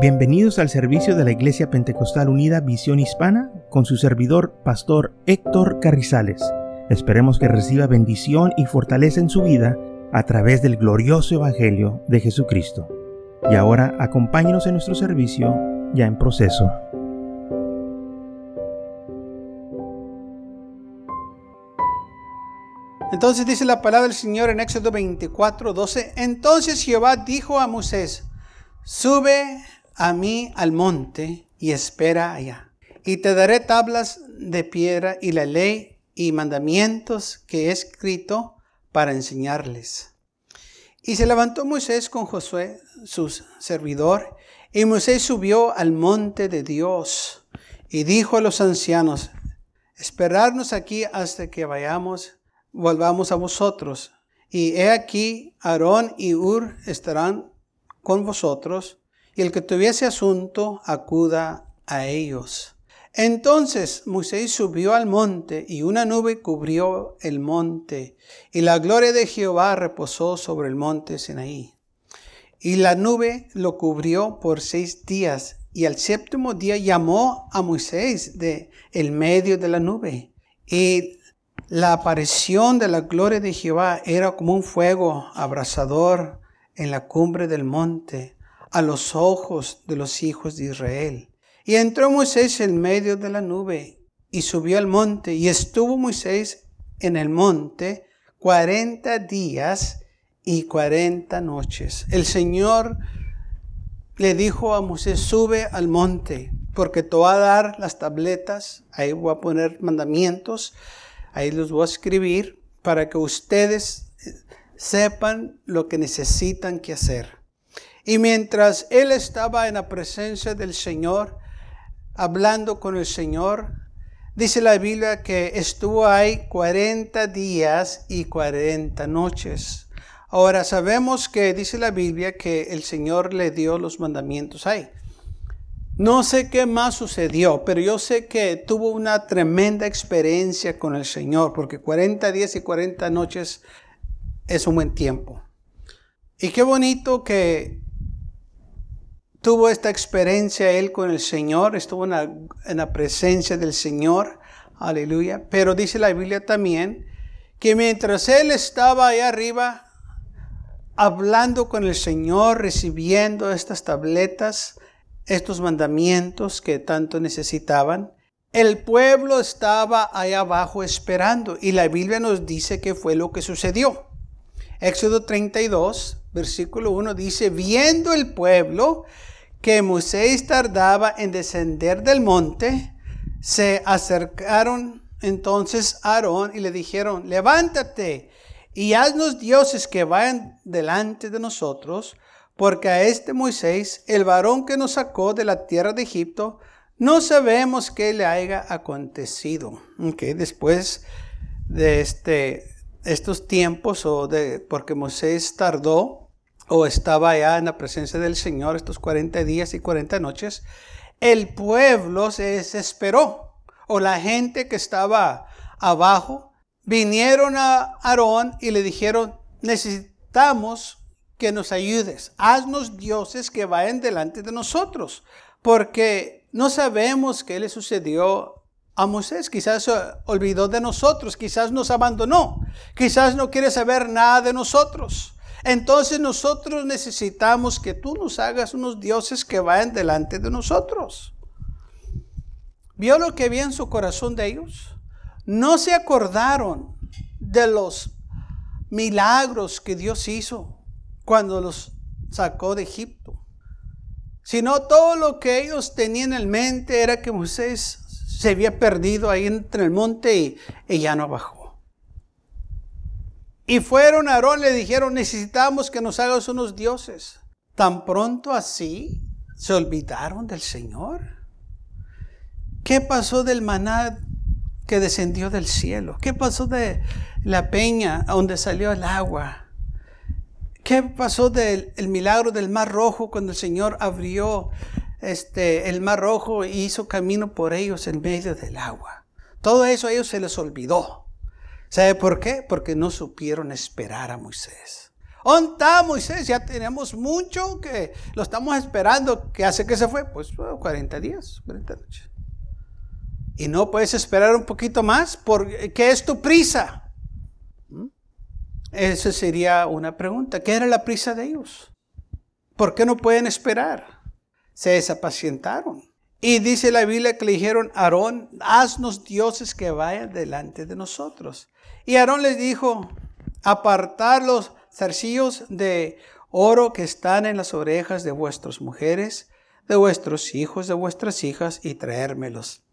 Bienvenidos al servicio de la Iglesia Pentecostal Unida Visión Hispana con su servidor, Pastor Héctor Carrizales. Esperemos que reciba bendición y fortaleza en su vida a través del glorioso Evangelio de Jesucristo. Y ahora acompáñenos en nuestro servicio ya en proceso. Entonces dice la palabra del Señor en Éxodo 24, 12. Entonces Jehová dijo a Moisés, sube a mí al monte y espera allá. Y te daré tablas de piedra y la ley y mandamientos que he escrito para enseñarles. Y se levantó Moisés con Josué, su servidor, y Moisés subió al monte de Dios y dijo a los ancianos, esperarnos aquí hasta que vayamos, volvamos a vosotros. Y he aquí, Aarón y Ur estarán con vosotros y el que tuviese asunto acuda a ellos. Entonces Moisés subió al monte y una nube cubrió el monte y la gloria de Jehová reposó sobre el monte Sinaí. Y la nube lo cubrió por seis días y al séptimo día llamó a Moisés de el medio de la nube. Y la aparición de la gloria de Jehová era como un fuego abrasador en la cumbre del monte a los ojos de los hijos de Israel. Y entró Moisés en medio de la nube y subió al monte y estuvo Moisés en el monte cuarenta días y cuarenta noches. El Señor le dijo a Moisés, sube al monte, porque te voy a dar las tabletas, ahí voy a poner mandamientos, ahí los voy a escribir para que ustedes sepan lo que necesitan que hacer. Y mientras él estaba en la presencia del Señor, hablando con el Señor, dice la Biblia que estuvo ahí 40 días y 40 noches. Ahora sabemos que dice la Biblia que el Señor le dio los mandamientos ahí. No sé qué más sucedió, pero yo sé que tuvo una tremenda experiencia con el Señor, porque 40 días y 40 noches es un buen tiempo. Y qué bonito que tuvo esta experiencia él con el Señor, estuvo en la, presencia del Señor, aleluya. Pero dice la Biblia también que mientras él estaba ahí arriba, hablando con el Señor, recibiendo estas tabletas, estos mandamientos que tanto necesitaban, el pueblo estaba ahí abajo esperando y la Biblia nos dice que fue lo que sucedió. Éxodo 32, versículo 1 dice, viendo el pueblo que Moisés tardaba en descender del monte, se acercaron entonces a Aarón y le dijeron, levántate y haznos dioses que vayan delante de nosotros, porque a este Moisés, el varón que nos sacó de la tierra de Egipto, no sabemos qué le haya acontecido. Okay, después de este, estos tiempos, o de, porque Moisés tardó o estaba allá en la presencia del Señor estos 40 días y 40 noches, el pueblo se desesperó. O la gente que estaba abajo vinieron a Aarón y le dijeron, necesitamos que nos ayudes. Haznos dioses que vayan delante de nosotros. Porque no sabemos qué le sucedió a Moisés. Quizás se olvidó de nosotros, quizás nos abandonó, quizás no quiere saber nada de nosotros. Entonces nosotros necesitamos que tú nos hagas unos dioses que vayan delante de nosotros. ¿Vio lo que había en su corazón de ellos? No se acordaron de los milagros que Dios hizo cuando los sacó de Egipto. Sino todo lo que ellos tenían en mente era que Moisés se había perdido ahí entre el monte y, y ya no bajó. Y fueron a Aarón, le dijeron, necesitamos que nos hagas unos dioses. Tan pronto así se olvidaron del Señor. ¿Qué pasó del maná que descendió del cielo? ¿Qué pasó de la peña donde salió el agua? ¿Qué pasó del milagro del mar rojo cuando el Señor abrió este, el mar rojo y hizo camino por ellos en medio del agua? Todo eso a ellos se les olvidó. ¿Sabe por qué? Porque no supieron esperar a Moisés. ¿Dónde Moisés? Ya tenemos mucho que lo estamos esperando. ¿Qué hace que se fue? Pues 40 días, 40 noches. Y no puedes esperar un poquito más. ¿Qué es tu prisa? ¿Mm? Esa sería una pregunta. ¿Qué era la prisa de ellos? ¿Por qué no pueden esperar? Se desapacientaron. Y dice la Biblia que le dijeron, Aarón, haznos dioses que vayan delante de nosotros. Y Aarón les dijo, apartar los zarcillos de oro que están en las orejas de vuestras mujeres, de vuestros hijos, de vuestras hijas, y traérmelos.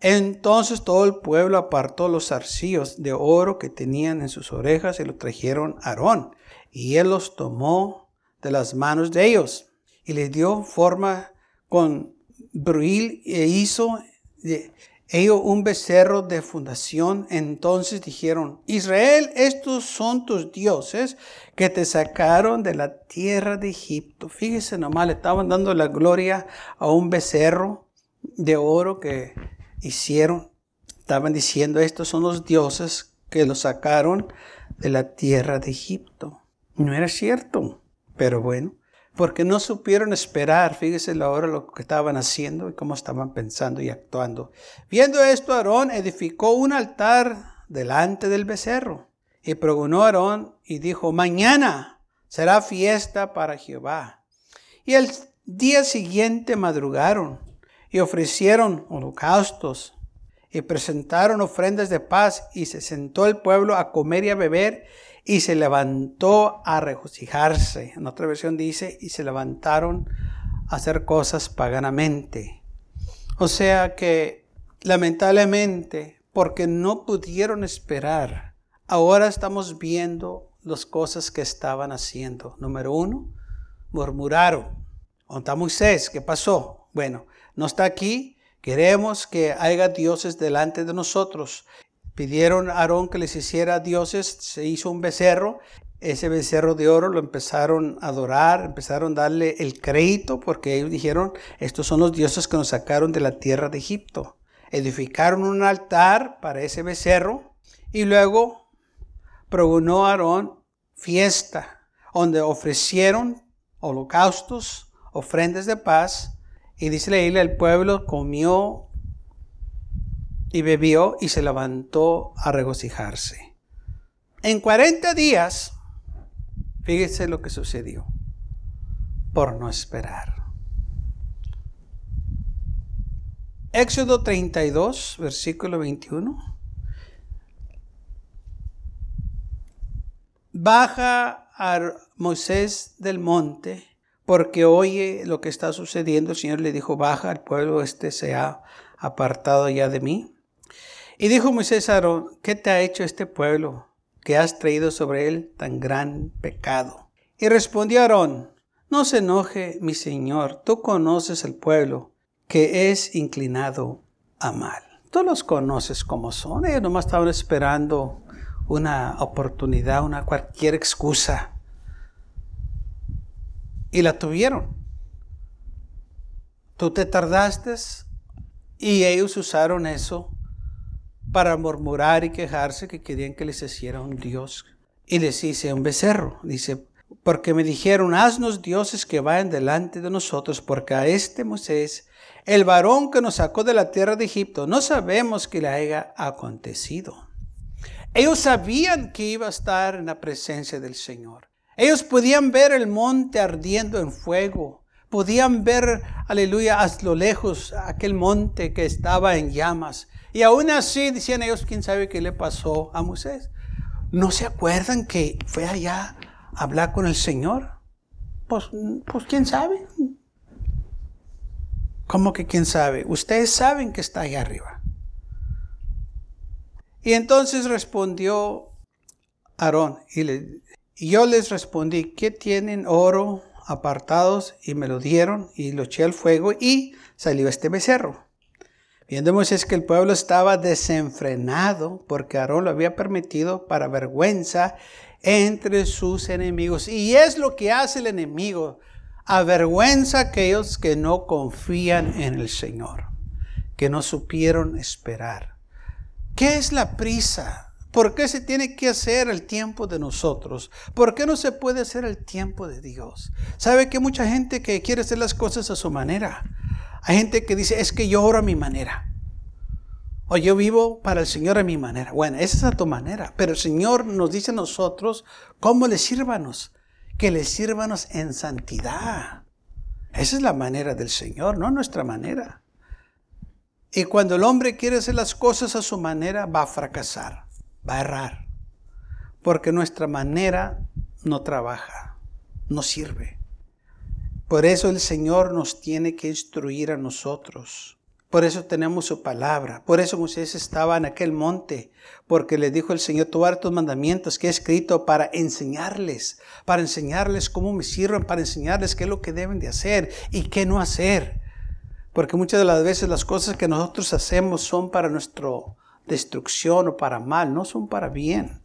Entonces todo el pueblo apartó los zarcillos de oro que tenían en sus orejas y los trajeron a Aarón. Y él los tomó de las manos de ellos y les dio forma con bruil e hizo de ellos un becerro de fundación. Entonces dijeron, Israel, estos son tus dioses que te sacaron de la tierra de Egipto. Fíjese nomás, le estaban dando la gloria a un becerro de oro que hicieron. Estaban diciendo, estos son los dioses que los sacaron de la tierra de Egipto. No era cierto, pero bueno, porque no supieron esperar, fíjese la hora lo que estaban haciendo y cómo estaban pensando y actuando. Viendo esto, Aarón edificó un altar delante del becerro y pregonó Aarón y dijo, mañana será fiesta para Jehová. Y el día siguiente madrugaron y ofrecieron holocaustos y presentaron ofrendas de paz y se sentó el pueblo a comer y a beber y se levantó a regocijarse. En otra versión dice, y se levantaron a hacer cosas paganamente. O sea que lamentablemente, porque no pudieron esperar, ahora estamos viendo las cosas que estaban haciendo. Número uno, murmuraron. ¿Dónde Moisés? ¿Qué pasó? Bueno, no está aquí. Queremos que haya dioses delante de nosotros. Pidieron a Aarón que les hiciera dioses, se hizo un becerro. Ese becerro de oro lo empezaron a adorar, empezaron a darle el crédito porque ellos dijeron, estos son los dioses que nos sacaron de la tierra de Egipto. Edificaron un altar para ese becerro y luego progonó Aarón fiesta, donde ofrecieron holocaustos, ofrendas de paz y dice la isla, el pueblo comió y bebió y se levantó a regocijarse. En 40 días, fíjese lo que sucedió por no esperar. Éxodo 32, versículo 21. Baja a Moisés del monte porque oye lo que está sucediendo. El Señor le dijo, baja, el pueblo este se ha apartado ya de mí. Y dijo Moisés a Aarón, ¿qué te ha hecho este pueblo que has traído sobre él tan gran pecado? Y respondió Aarón, no se enoje, mi Señor, tú conoces el pueblo que es inclinado a mal. Tú los conoces como son, ellos nomás estaban esperando una oportunidad, una cualquier excusa y la tuvieron. Tú te tardaste y ellos usaron eso para murmurar y quejarse que querían que les hiciera un Dios. Y les hice un becerro. Dice, porque me dijeron, haznos dioses que vayan delante de nosotros, porque a este Moisés, el varón que nos sacó de la tierra de Egipto, no sabemos que le haya acontecido. Ellos sabían que iba a estar en la presencia del Señor. Ellos podían ver el monte ardiendo en fuego. Podían ver, aleluya, a lo lejos aquel monte que estaba en llamas. Y aún así decían ellos, ¿quién sabe qué le pasó a Moisés? ¿No se acuerdan que fue allá a hablar con el Señor? Pues, pues quién sabe. ¿Cómo que quién sabe? Ustedes saben que está allá arriba. Y entonces respondió Aarón y y yo les respondí, ¿qué tienen oro apartados? Y me lo dieron y lo eché al fuego y salió este becerro. Viendo Moisés que el pueblo estaba desenfrenado porque Aarón lo había permitido para vergüenza entre sus enemigos. Y es lo que hace el enemigo, avergüenza a aquellos que no confían en el Señor, que no supieron esperar. ¿Qué es la prisa? ¿Por qué se tiene que hacer el tiempo de nosotros? ¿Por qué no se puede hacer el tiempo de Dios? ¿Sabe que mucha gente que quiere hacer las cosas a su manera? Hay gente que dice, es que yo oro a mi manera. O yo vivo para el Señor a mi manera. Bueno, esa es a tu manera. Pero el Señor nos dice a nosotros cómo le sírvanos. Que le sírvanos en santidad. Esa es la manera del Señor, no nuestra manera. Y cuando el hombre quiere hacer las cosas a su manera, va a fracasar va a errar. Porque nuestra manera no trabaja, no sirve. Por eso el Señor nos tiene que instruir a nosotros. Por eso tenemos su palabra. Por eso Moisés estaba en aquel monte, porque le dijo el Señor, tú tus mandamientos que he escrito para enseñarles, para enseñarles cómo me sirven, para enseñarles qué es lo que deben de hacer y qué no hacer. Porque muchas de las veces las cosas que nosotros hacemos son para nuestro destrucción o para mal, no son para bien.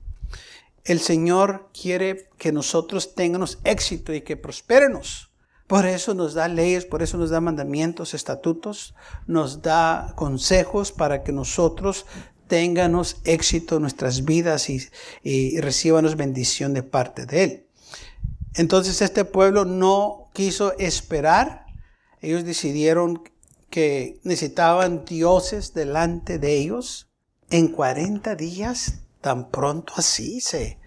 El Señor quiere que nosotros tengamos éxito y que prosperenos. Por eso nos da leyes, por eso nos da mandamientos, estatutos, nos da consejos para que nosotros tengamos éxito en nuestras vidas y, y bendición de parte de Él. Entonces este pueblo no quiso esperar, ellos decidieron que necesitaban dioses delante de ellos en 40 días, tan pronto así se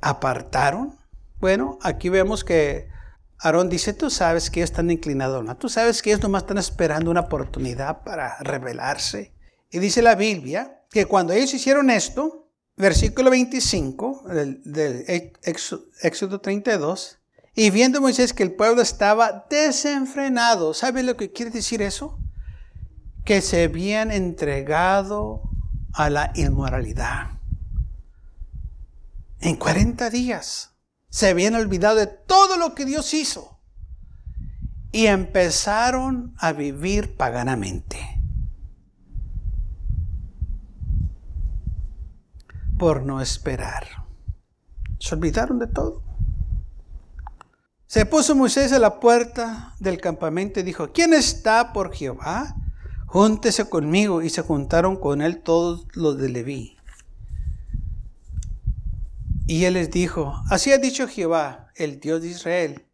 apartaron. Bueno, aquí vemos que Aarón dice, tú sabes que ellos están inclinados, ¿no? Tú sabes que ellos nomás están esperando una oportunidad para rebelarse. Y dice la Biblia que cuando ellos hicieron esto, versículo 25 del, Éxodo 32, y viendo Moisés que el pueblo estaba desenfrenado, ¿sabe lo que quiere decir eso? que se habían entregado a la inmoralidad. En 40 días se habían olvidado de todo lo que Dios hizo y empezaron a vivir paganamente. Por no esperar. Se olvidaron de todo. Se puso Moisés a la puerta del campamento y dijo, ¿quién está por Jehová? júntese conmigo. Y se juntaron con él todos los de Leví. Y él les dijo, así ha dicho Jehová, el Dios de Israel,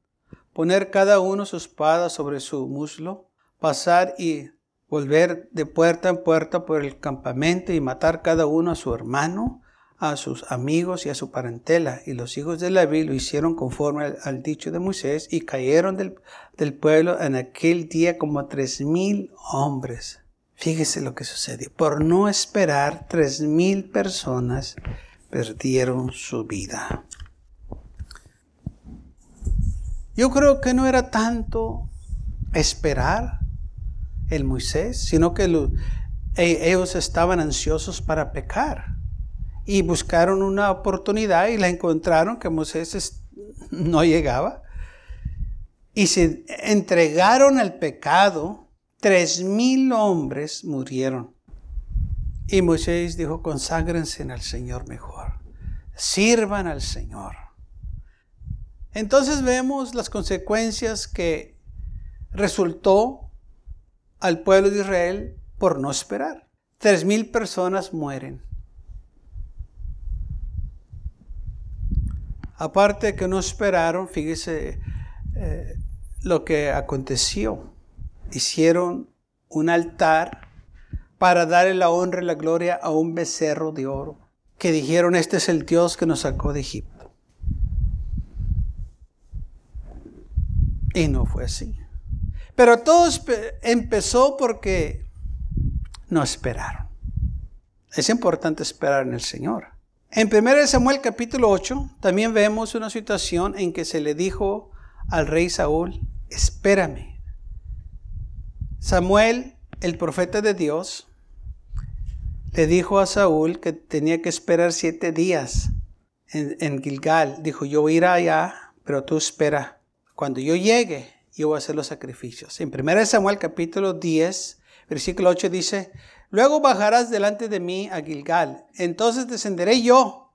poner cada uno su espada sobre su muslo, pasar y volver de puerta en puerta por el campamento y matar cada uno a su hermano, a sus amigos y a su parentela. Y los hijos de Leví lo hicieron conforme al, dicho de Moisés y cayeron del, del, pueblo en aquel día como tres mil hombres. Fíjese lo que sucedió. Por no esperar, tres mil personas perdieron su vida. Yo creo que no era tanto esperar el Moisés, sino que e, ellos estaban ansiosos para pecar y buscaron una oportunidad y la encontraron que Moisés no llegaba y se entregaron al pecado. Tres mil hombres murieron. Y Moisés dijo, conságrense al Señor mejor. Sirvan al Señor. Entonces vemos las consecuencias que resultó al pueblo de Israel por no esperar. Tres mil personas mueren. Aparte que no esperaron, fíjese eh, lo que aconteció. Hicieron un altar para darle la honra y la gloria a un becerro de oro. Que dijeron, este es el Dios que nos sacó de Egipto. Y no fue así. Pero todo empezó porque no esperaron. Es importante esperar en el Señor. En 1 Samuel capítulo 8 también vemos una situación en que se le dijo al rey Saúl, espérame. Samuel, el profeta de Dios, le dijo a Saúl que tenía que esperar siete días en, Gilgal. Dijo, yo voy a allá, pero tú espera. Cuando yo llegue, yo voy a hacer los sacrificios. En 1 Samuel capítulo 10, versículo 8 dice, Luego bajarás delante de mí a Gilgal. Entonces descenderé yo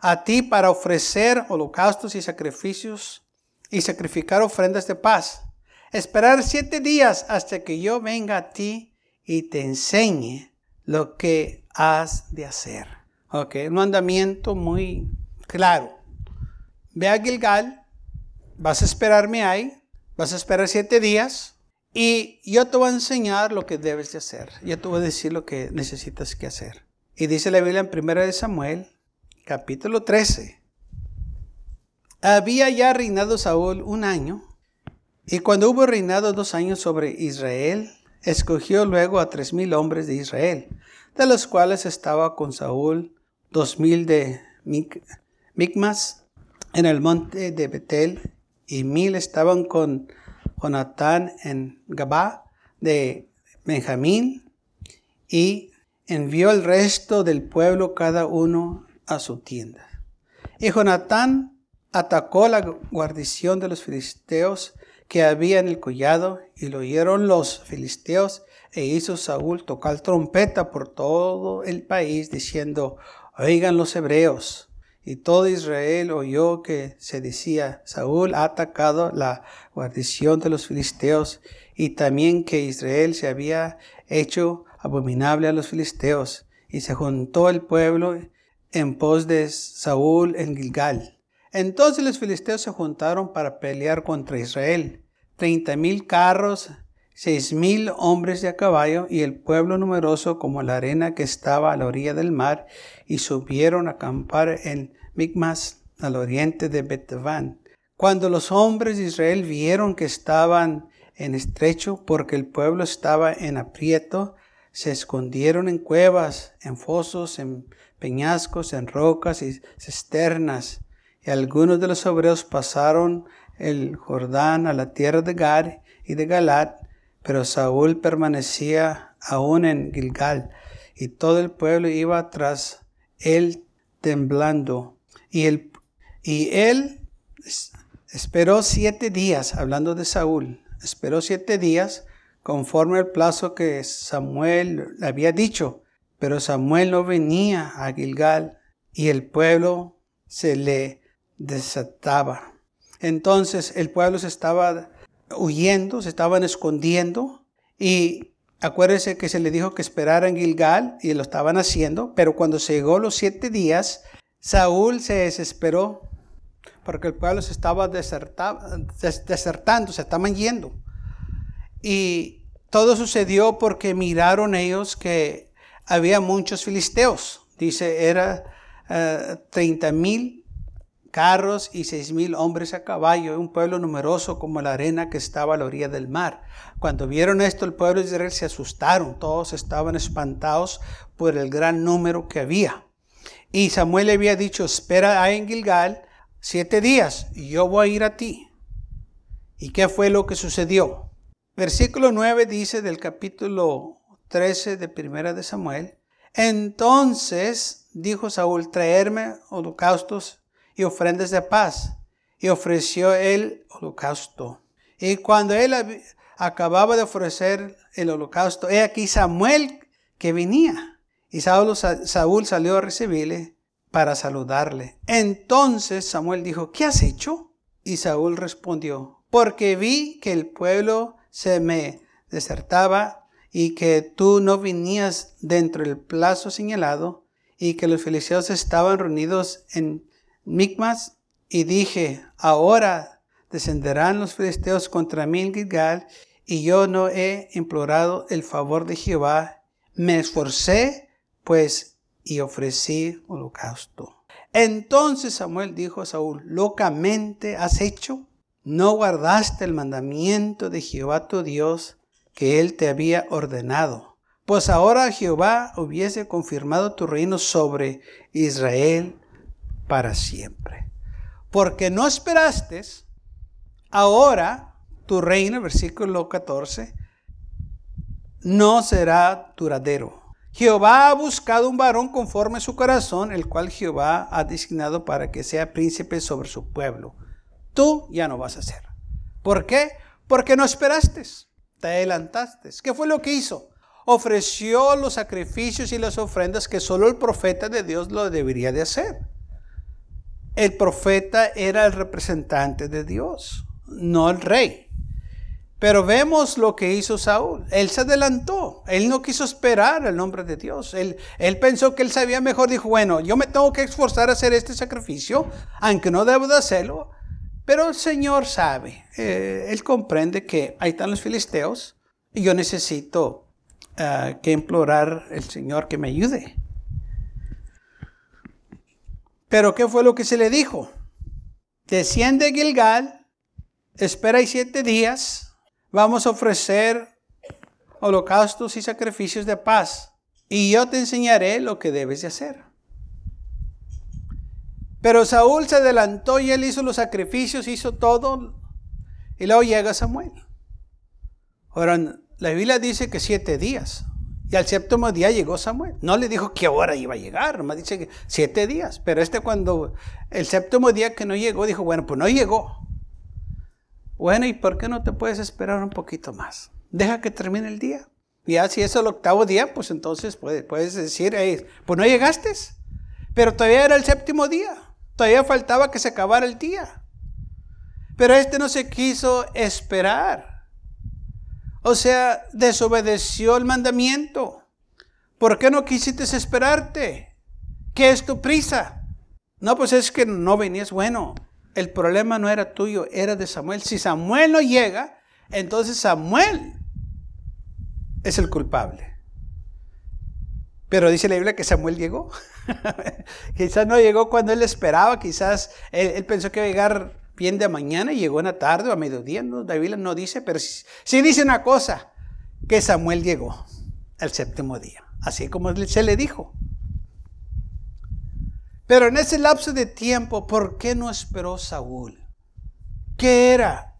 a ti para ofrecer holocaustos y sacrificios y sacrificar ofrendas de paz. Esperar siete días hasta que yo venga a ti y te enseñe lo que has de hacer. Ok, un mandamiento muy claro. Ve a Gilgal, vas a esperarme ahí, vas a esperar siete días y yo te voy a enseñar lo que debes de hacer. Yo te voy a decir lo que necesitas que hacer. Y dice la Biblia en 1 Samuel, capítulo 13. Había ya reinado Saúl un año, y cuando hubo reinado dos años sobre Israel, escogió luego a tres mil hombres de Israel, de los cuales estaba con Saúl dos mil de Micmas en el monte de Betel, y mil estaban con Jonatán en Gabá de Benjamín, y envió el resto del pueblo cada uno a su tienda. Y Jonatán atacó la guarnición de los filisteos que había en el collado, y lo oyeron los filisteos, e hizo Saúl tocar trompeta por todo el país, diciendo, oigan los hebreos. Y todo Israel oyó que se decía, Saúl ha atacado la guarnición de los filisteos, y también que Israel se había hecho abominable a los filisteos. Y se juntó el pueblo en pos de Saúl en Gilgal. Entonces los filisteos se juntaron para pelear contra Israel. Treinta mil carros, seis mil hombres de a caballo y el pueblo numeroso como la arena que estaba a la orilla del mar y subieron a acampar en Micmas al oriente de Betaván. Cuando los hombres de Israel vieron que estaban en estrecho porque el pueblo estaba en aprieto, se escondieron en cuevas, en fosos, en peñascos, en rocas y cisternas. Y algunos de los obreros pasaron el Jordán a la tierra de Gar y de Galat, pero Saúl permanecía aún en Gilgal, y todo el pueblo iba tras él temblando. Y él, y él esperó siete días, hablando de Saúl, esperó siete días conforme al plazo que Samuel le había dicho. Pero Samuel no venía a Gilgal y el pueblo se le desataba. Entonces el pueblo se estaba huyendo, se estaban escondiendo y acuérdense que se le dijo que esperara en Gilgal y lo estaban haciendo, pero cuando llegó los siete días, Saúl se desesperó porque el pueblo se estaba desertando, se estaban yendo. Y todo sucedió porque miraron ellos que había muchos filisteos. Dice, era uh, 30 mil carros y seis mil hombres a caballo, un pueblo numeroso como la arena que estaba a la orilla del mar. Cuando vieron esto, el pueblo de Israel se asustaron, todos estaban espantados por el gran número que había. Y Samuel le había dicho, espera ahí en Gilgal siete días y yo voy a ir a ti. ¿Y qué fue lo que sucedió? Versículo 9 dice del capítulo 13 de Primera de Samuel, entonces dijo Saúl, traerme holocaustos y ofrendas de paz. Y ofreció el holocausto. Y cuando él acababa de ofrecer el holocausto, he aquí Samuel que venía. Y Saúl, Saúl salió a recibirle para saludarle. Entonces Samuel dijo, ¿qué has hecho? Y Saúl respondió, porque vi que el pueblo se me desertaba y que tú no venías dentro del plazo señalado y que los filisteos estaban reunidos en Micmas y dije, ahora descenderán los filisteos contra mí en Gilgal y yo no he implorado el favor de Jehová. Me esforcé pues y ofrecí holocausto. Entonces Samuel dijo a Saúl, locamente has hecho no guardaste el mandamiento de Jehová tu Dios que él te había ordenado. Pues ahora Jehová hubiese confirmado tu reino sobre Israel para siempre. Porque no esperaste, ahora tu reino, versículo 14, no será duradero. Jehová ha buscado un varón conforme a su corazón, el cual Jehová ha designado para que sea príncipe sobre su pueblo tú ya no vas a hacer. ¿Por qué? Porque no esperaste, te adelantaste. ¿Qué fue lo que hizo? Ofreció los sacrificios y las ofrendas que solo el profeta de Dios lo debería de hacer. El profeta era el representante de Dios, no el rey. Pero vemos lo que hizo Saúl. Él se adelantó. Él no quiso esperar el nombre de Dios. Él, él pensó que él sabía mejor. Dijo, bueno, yo me tengo que esforzar a hacer este sacrificio, aunque no debo de hacerlo. Pero el Señor sabe. Eh, él comprende que ahí están los filisteos y yo necesito uh, que implorar al Señor que me ayude. Pero ¿qué fue lo que se le dijo? Desciende Gilgal, espera ahí siete días vamos a ofrecer holocaustos y sacrificios de paz. Y yo te enseñaré lo que debes de hacer. Pero Saúl se adelantó y él hizo los sacrificios, hizo todo. Y luego llega Samuel. Ahora, la Biblia dice que siete días. Y al séptimo día llegó Samuel. No le dijo qué hora iba a llegar, nomás dice que siete días. Pero este cuando el séptimo día que no llegó, dijo, bueno, pues no llegó. Bueno, ¿y por qué no te puedes esperar un poquito más? Deja que termine el día. Ya si es el octavo día, pues entonces puedes, puedes decir, pues no llegaste. Pero todavía era el séptimo día. Todavía faltaba que se acabara el día. Pero este no se quiso esperar. O sea, desobedeció el mandamiento. ¿Por qué no quisiste esperarte? ¿Qué es tu prisa? No, pues es que no venías bueno el problema no era tuyo, era de Samuel. Si Samuel no llega, entonces Samuel es el culpable. Pero dice la Biblia que Samuel llegó. quizás no llegó cuando él esperaba, quizás él, pensó que iba a llegar bien de mañana y llegó en la tarde o a mediodía. No, Biblia no dice, pero sí, dice una cosa, que Samuel llegó el séptimo día, así como se le dijo. Pero en ese lapso de tiempo, ¿por qué no esperó Saúl? ¿Qué era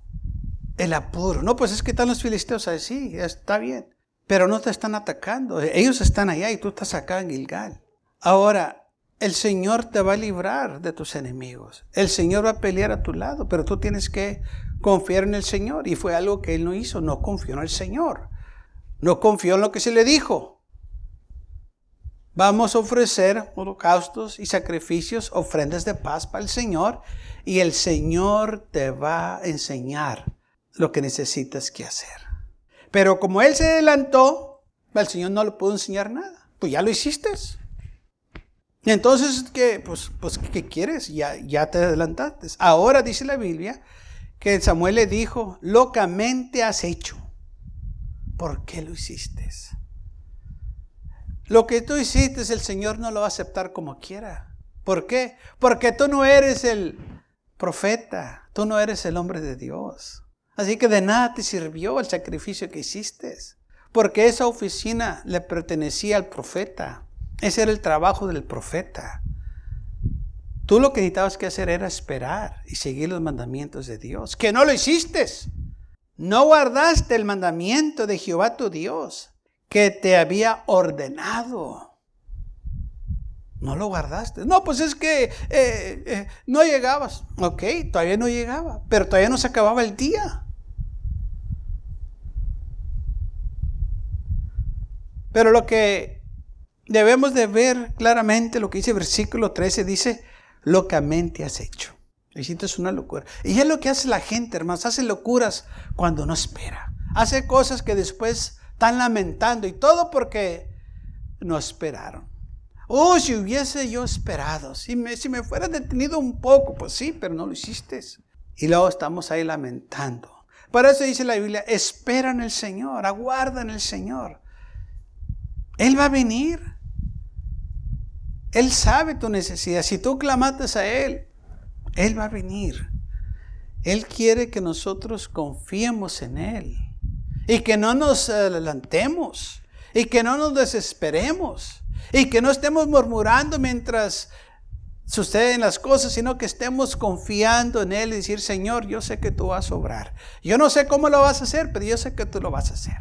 el apuro? No, pues es que están los filisteos así, está bien. Pero no te están atacando. Ellos están allá y tú estás acá en Gilgal. Ahora, el Señor te va a librar de tus enemigos. El Señor va a pelear a tu lado, pero tú tienes que confiar en el Señor. Y fue algo que él no hizo, no confió en el Señor. No confió en lo que se le dijo. Vamos a ofrecer holocaustos y sacrificios, ofrendas de paz para el Señor y el Señor te va a enseñar lo que necesitas que hacer. Pero como Él se adelantó, el Señor no le pudo enseñar nada. Pues ya lo hiciste. Entonces, ¿qué, pues, pues, ¿qué quieres? Ya, ya te adelantaste. Ahora dice la Biblia que Samuel le dijo, locamente has hecho. ¿Por qué lo hiciste? Lo que tú hiciste, el Señor no lo va a aceptar como quiera. ¿Por qué? Porque tú no eres el profeta, tú no eres el hombre de Dios. Así que de nada te sirvió el sacrificio que hiciste. Porque esa oficina le pertenecía al profeta. Ese era el trabajo del profeta. Tú lo que necesitabas que hacer era esperar y seguir los mandamientos de Dios. Que no lo hiciste. No guardaste el mandamiento de Jehová tu Dios que te había ordenado. No lo guardaste. No, pues es que eh, eh, no llegabas. Ok, todavía no llegaba, pero todavía no se acababa el día. Pero lo que debemos de ver claramente, lo que dice versículo 13, dice, locamente has hecho. Es una locura. Y es lo que hace la gente, hermanos. Hace locuras cuando no espera. Hace cosas que después están lamentando y todo porque no esperaron. Oh, si hubiese yo esperado, si me, si me fuera detenido un poco, pues sí, pero no lo hiciste. Y luego estamos ahí lamentando. Por eso dice la Biblia, espera en el Señor, aguarda en el Señor. Él va a venir. Él sabe tu necesidad. Si tú clamates a Él, Él va a venir. Él quiere que nosotros confiemos en Él. Y que no nos adelantemos. Y que no nos desesperemos. Y que no estemos murmurando mientras suceden las cosas, sino que estemos confiando en Él y decir, Señor, yo sé que tú vas a obrar. Yo no sé cómo lo vas a hacer, pero yo sé que tú lo vas a hacer.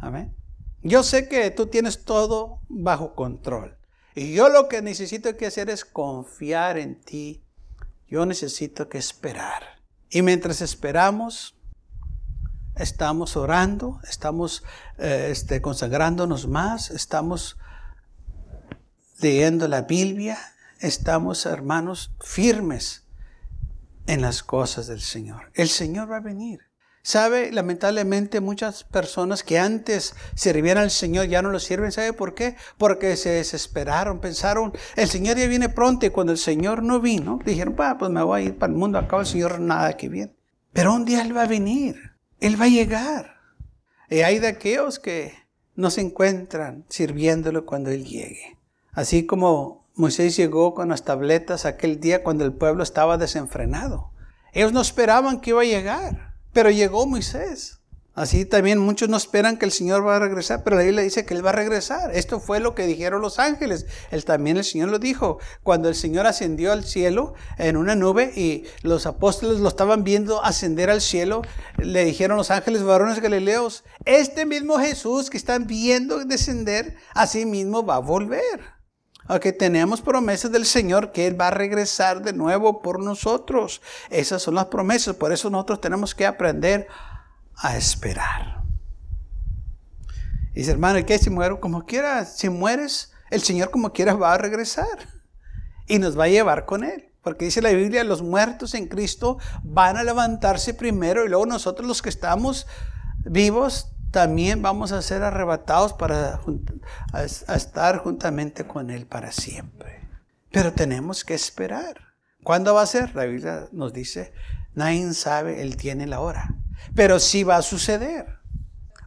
Amén. Yo sé que tú tienes todo bajo control. Y yo lo que necesito que hacer es confiar en ti. Yo necesito que esperar. Y mientras esperamos, estamos orando, estamos eh, este, consagrándonos más, estamos leyendo la Biblia, estamos, hermanos, firmes en las cosas del Señor. El Señor va a venir. ¿Sabe? Lamentablemente muchas personas que antes servían al Señor ya no lo sirven. ¿Sabe por qué? Porque se desesperaron, pensaron, el Señor ya viene pronto y cuando el Señor no vino, dijeron, pues me voy a ir para el mundo, acá el Señor nada que viene. Pero un día Él va a venir, Él va a llegar. Y hay de aquellos que no se encuentran sirviéndolo cuando Él llegue. Así como Moisés llegó con las tabletas aquel día cuando el pueblo estaba desenfrenado. Ellos no esperaban que iba a llegar. Pero llegó Moisés. Así también muchos no esperan que el Señor va a regresar, pero la Biblia dice que Él va a regresar. Esto fue lo que dijeron los ángeles. Él también el Señor lo dijo. Cuando el Señor ascendió al cielo en una nube y los apóstoles lo estaban viendo ascender al cielo, le dijeron los ángeles varones galileos, este mismo Jesús que están viendo descender, así mismo va a volver. Aunque tenemos promesas del Señor que Él va a regresar de nuevo por nosotros. Esas son las promesas. Por eso nosotros tenemos que aprender a esperar. Dice, hermano, ¿y qué si muero? Como quieras, si mueres, el Señor como quieras va a regresar. Y nos va a llevar con Él. Porque dice la Biblia, los muertos en Cristo van a levantarse primero y luego nosotros los que estamos vivos también vamos a ser arrebatados para estar juntamente con Él para siempre. Pero tenemos que esperar. ¿Cuándo va a ser? La Biblia nos dice, nadie sabe, Él tiene la hora. Pero sí va a suceder.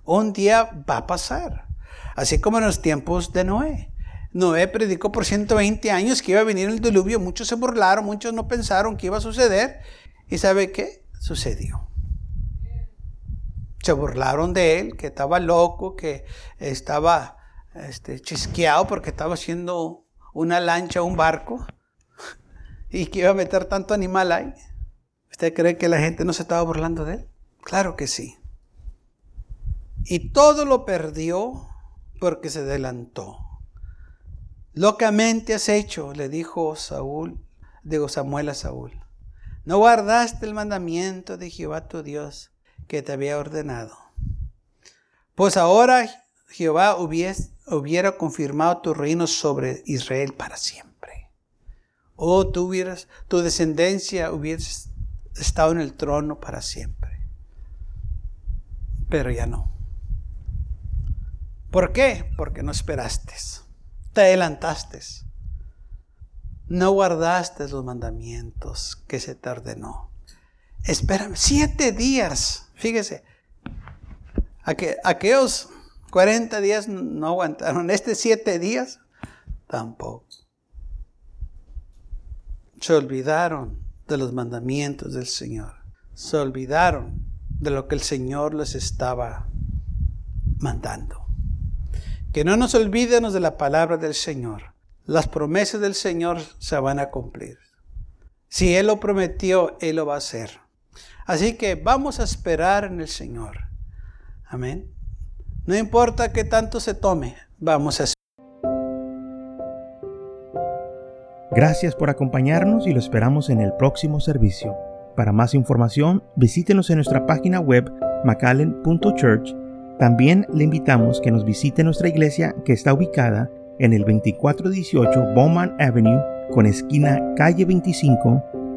Un día va a pasar. Así como en los tiempos de Noé. Noé predicó por 120 años que iba a venir el diluvio. Muchos se burlaron, muchos no pensaron que iba a suceder. ¿Y sabe qué? Sucedió se burlaron de él, que estaba loco, que estaba este, chisqueado porque estaba haciendo una lancha, un barco, y que iba a meter tanto animal ahí. ¿Usted cree que la gente no se estaba burlando de él? Claro que sí. Y todo lo perdió porque se adelantó. Locamente has hecho, le dijo Saúl, digo Samuel a Saúl. No guardaste el mandamiento de Jehová tu Dios que te había ordenado. Pues ahora Jehová hubiera confirmado tu reino sobre Israel para siempre. O oh, tú hubieras, tu descendencia hubiera estado en el trono para siempre. Pero ya no. ¿Por qué? Porque no esperaste. Te adelantaste. No guardaste los mandamientos que se te ordenó. Espérame, siete días Fíjese, aquellos 40 días no aguantaron, este 7 días tampoco. Se olvidaron de los mandamientos del Señor. Se olvidaron de lo que el Señor les estaba mandando. Que no nos olvidemos de la palabra del Señor. Las promesas del Señor se van a cumplir. Si Él lo prometió, Él lo va a hacer. Así que vamos a esperar en el Señor. Amén. No importa qué tanto se tome, vamos a esperar. Gracias por acompañarnos y lo esperamos en el próximo servicio. Para más información, visítenos en nuestra página web macallen.church. También le invitamos que nos visite nuestra iglesia que está ubicada en el 2418 Bowman Avenue con esquina calle 25